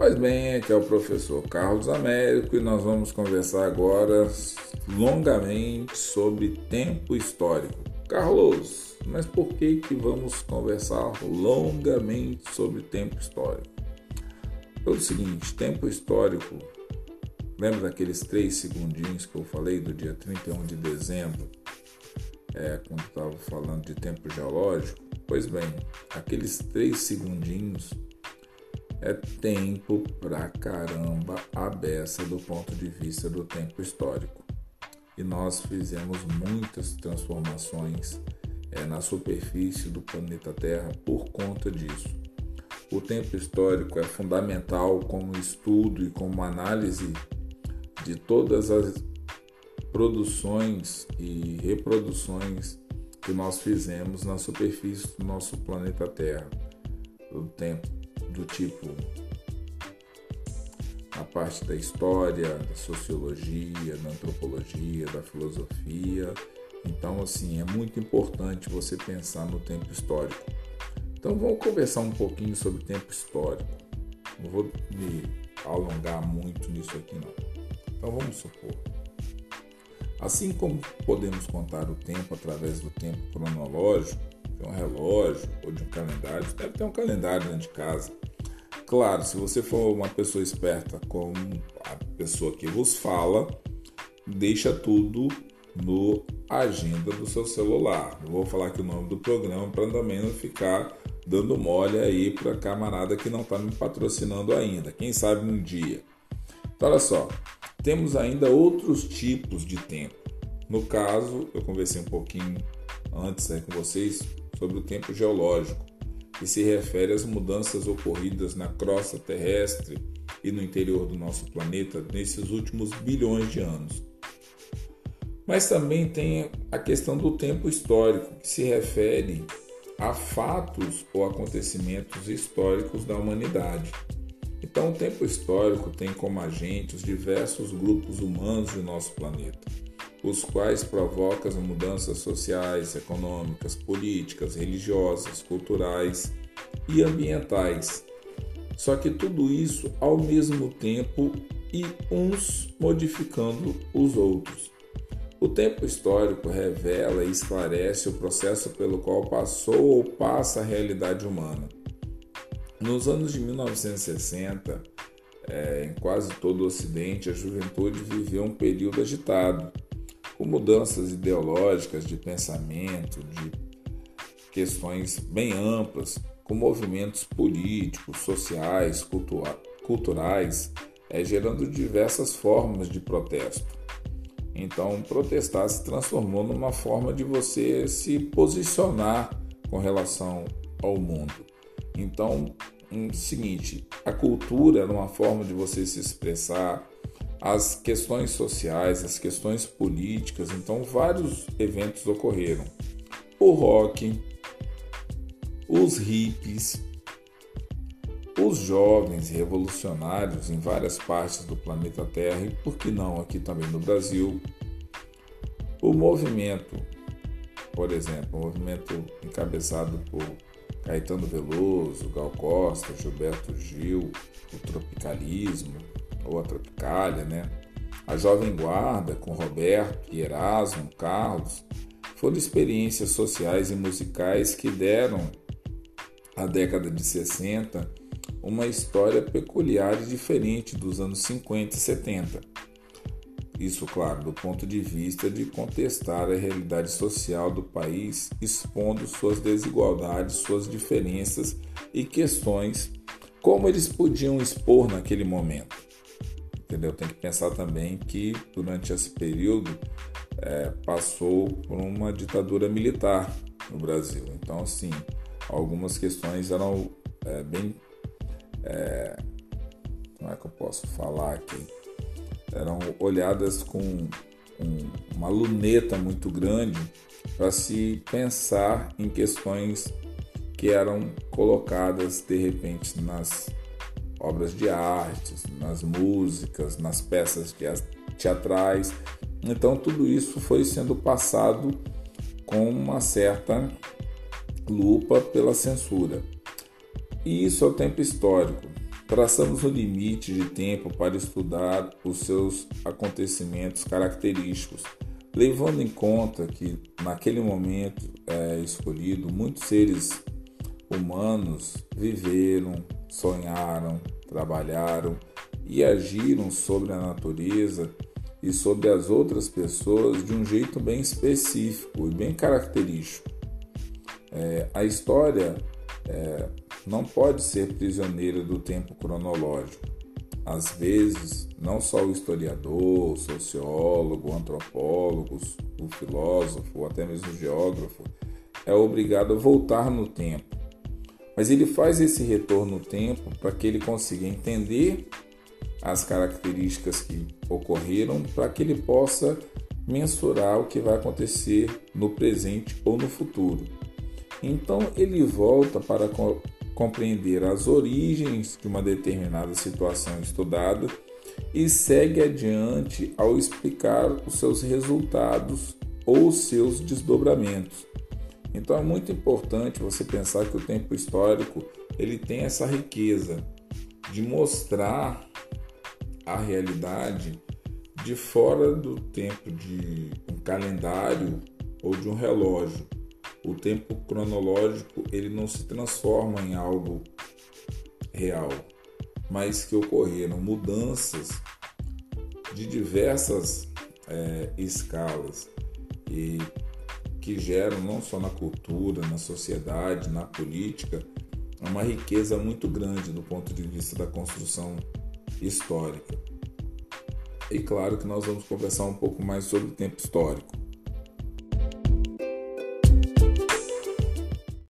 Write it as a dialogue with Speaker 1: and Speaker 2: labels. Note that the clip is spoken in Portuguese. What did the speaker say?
Speaker 1: Pois bem, aqui é o professor Carlos Américo e nós vamos conversar agora longamente sobre tempo histórico. Carlos, mas por que que vamos conversar longamente sobre tempo histórico? Pelo seguinte, tempo histórico, lembra daqueles três segundinhos que eu falei do dia 31 de dezembro, é, quando estava falando de tempo geológico? Pois bem, aqueles três segundinhos é tempo pra caramba a beça do ponto de vista do tempo histórico. E nós fizemos muitas transformações é, na superfície do planeta Terra por conta disso. O tempo histórico é fundamental como estudo e como análise de todas as produções e reproduções que nós fizemos na superfície do nosso planeta Terra, do tempo do tipo a parte da história, da sociologia, da antropologia, da filosofia. Então, assim, é muito importante você pensar no tempo histórico. Então, vamos conversar um pouquinho sobre tempo histórico. Não vou me alongar muito nisso aqui, não. Então, vamos supor. Assim como podemos contar o tempo através do tempo cronológico, de um relógio ou de um calendário, você deve ter um calendário dentro de casa. Claro, se você for uma pessoa esperta como a pessoa que vos fala, deixa tudo no agenda do seu celular. Não vou falar aqui o nome do programa para também não ficar dando mole aí para camarada que não está me patrocinando ainda. Quem sabe um dia. Então, olha só, temos ainda outros tipos de tempo. No caso, eu conversei um pouquinho antes aí com vocês sobre o tempo geológico que se refere às mudanças ocorridas na crosta terrestre e no interior do nosso planeta nesses últimos bilhões de anos. Mas também tem a questão do tempo histórico, que se refere a fatos ou acontecimentos históricos da humanidade. Então, o tempo histórico tem como agentes diversos grupos humanos do nosso planeta os quais provocam mudanças sociais, econômicas, políticas, religiosas, culturais e ambientais. Só que tudo isso ao mesmo tempo e uns modificando os outros. O tempo histórico revela e esclarece o processo pelo qual passou ou passa a realidade humana. Nos anos de 1960, é, em quase todo o Ocidente, a juventude viveu um período agitado com mudanças ideológicas de pensamento, de questões bem amplas, com movimentos políticos, sociais, cultura, culturais, é, gerando diversas formas de protesto. Então, protestar se transformou numa forma de você se posicionar com relação ao mundo. Então, o seguinte, a cultura era uma forma de você se expressar, as questões sociais, as questões políticas, então vários eventos ocorreram. O rock, os hippies, os jovens revolucionários em várias partes do planeta Terra e, por que não, aqui também no Brasil, o movimento, por exemplo, o movimento encabeçado por Caetano Veloso, Gal Costa, Gilberto Gil, o tropicalismo, ou a Tropicália, né? A Jovem Guarda, com Roberto e Erasmo, Carlos, foram experiências sociais e musicais que deram à década de 60 uma história peculiar e diferente dos anos 50 e 70. Isso, claro, do ponto de vista de contestar a realidade social do país, expondo suas desigualdades, suas diferenças e questões como eles podiam expor naquele momento entendeu? Tem que pensar também que durante esse período é, passou por uma ditadura militar no Brasil. Então, assim, algumas questões eram é, bem. É, como é que eu posso falar aqui? Eram olhadas com um, uma luneta muito grande para se pensar em questões que eram colocadas de repente nas obras de artes, nas músicas, nas peças teatrais. Então tudo isso foi sendo passado com uma certa lupa pela censura. E isso é o tempo histórico. traçamos um limite de tempo para estudar os seus acontecimentos característicos, levando em conta que naquele momento é, escolhido muitos seres humanos viveram, sonharam, trabalharam e agiram sobre a natureza e sobre as outras pessoas de um jeito bem específico e bem característico. É, a história é, não pode ser prisioneira do tempo cronológico. Às vezes, não só o historiador, o sociólogo, o antropólogo, o filósofo, ou até mesmo o geógrafo, é obrigado a voltar no tempo. Mas ele faz esse retorno no tempo para que ele consiga entender as características que ocorreram, para que ele possa mensurar o que vai acontecer no presente ou no futuro. Então ele volta para compreender as origens de uma determinada situação estudada e segue adiante ao explicar os seus resultados ou seus desdobramentos. Então é muito importante você pensar que o tempo histórico ele tem essa riqueza de mostrar a realidade de fora do tempo de um calendário ou de um relógio o tempo cronológico ele não se transforma em algo real, mas que ocorreram mudanças de diversas é, escalas e que geram não só na cultura, na sociedade, na política, uma riqueza muito grande do ponto de vista da construção histórica. E claro que nós vamos conversar um pouco mais sobre o tempo histórico.